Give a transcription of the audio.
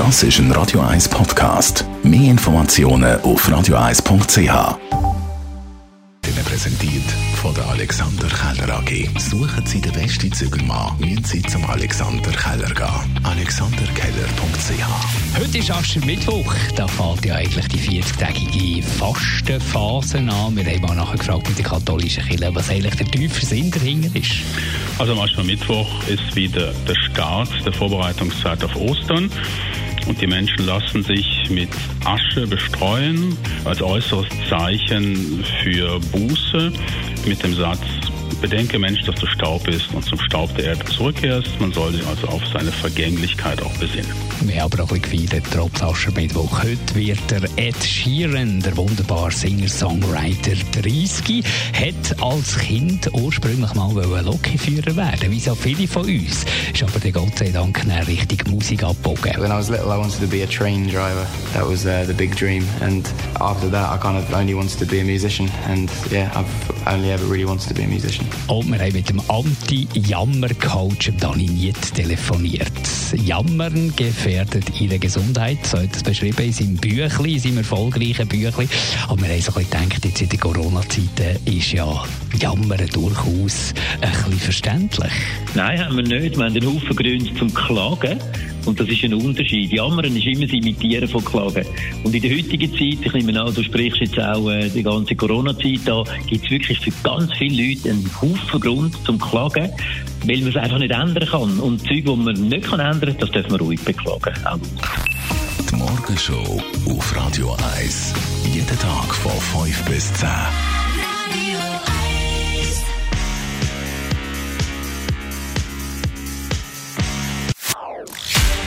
Das ist ein Radio 1 Podcast. Mehr Informationen auf radio1.ch. Präsentiert von der Alexander Keller AG. Suchen Sie den besten Zügelmann, müssen Sie zum Alexander Keller gehen. AlexanderKeller.ch Heute ist Aschermittwoch. Da fällt ja eigentlich die 40-tägige Fastenphase an. Wir haben mal nachher gefragt mit der katholischen Kirche, was eigentlich der tiefe Sinn dahinter ist. Also am Aschermittwoch ist wieder der Start der Vorbereitungszeit auf Ostern. Und die Menschen lassen sich mit Asche bestreuen als äußeres Zeichen für Buße mit dem Satz, Bedenke, Mensch, dass du Staub bist und zum Staub der Erde zurückkehrst. Man soll sich also auf seine Vergänglichkeit auch besinnen. Wir haben auch ein bisschen gefeiert, trotz Aschermittwoch. Heute wird der Ed Sheeran, der wunderbare Singer-Songwriter 30, hat als Kind ursprünglich mal Lokiführer werden, wie so viele von uns. Ist aber der Gott sei Dank in Richtung Musik abgebogen. When I was little, I wanted to be a train driver. That was uh, the big dream. And after that, I kind of only wanted to be a musician. And yeah, I've only ever really wanted to be a musician. Und wir haben mit dem Anti-Jammer-Coach Dani Niet telefoniert. Jammern gefährdet ihre Gesundheit, so hat es beschrieben in seinem Büchlein, in seinem erfolgreichen Büchlein. Aber wir haben so ein bisschen gedacht, jetzt in der Corona-Zeit ist ja Jammern durchaus ein bisschen verständlich. Nein, haben wir nicht. Wir haben einen Haufen Gründe zum Klagen. Und das ist ein Unterschied. Jammern ist immer das Imitieren von Klagen. Und in der heutigen Zeit, ich nehme an, du sprichst jetzt auch äh, die ganze Corona-Zeit an, gibt es wirklich für ganz viele Leute einen Haufen Grund zum Klagen, weil man es einfach nicht ändern kann. Und Zeug, die man nicht kann ändern kann, das dürfen wir ruhig beklagen. Auch. Die Morgenshow auf Radio 1. Jeden Tag von 5 bis 10.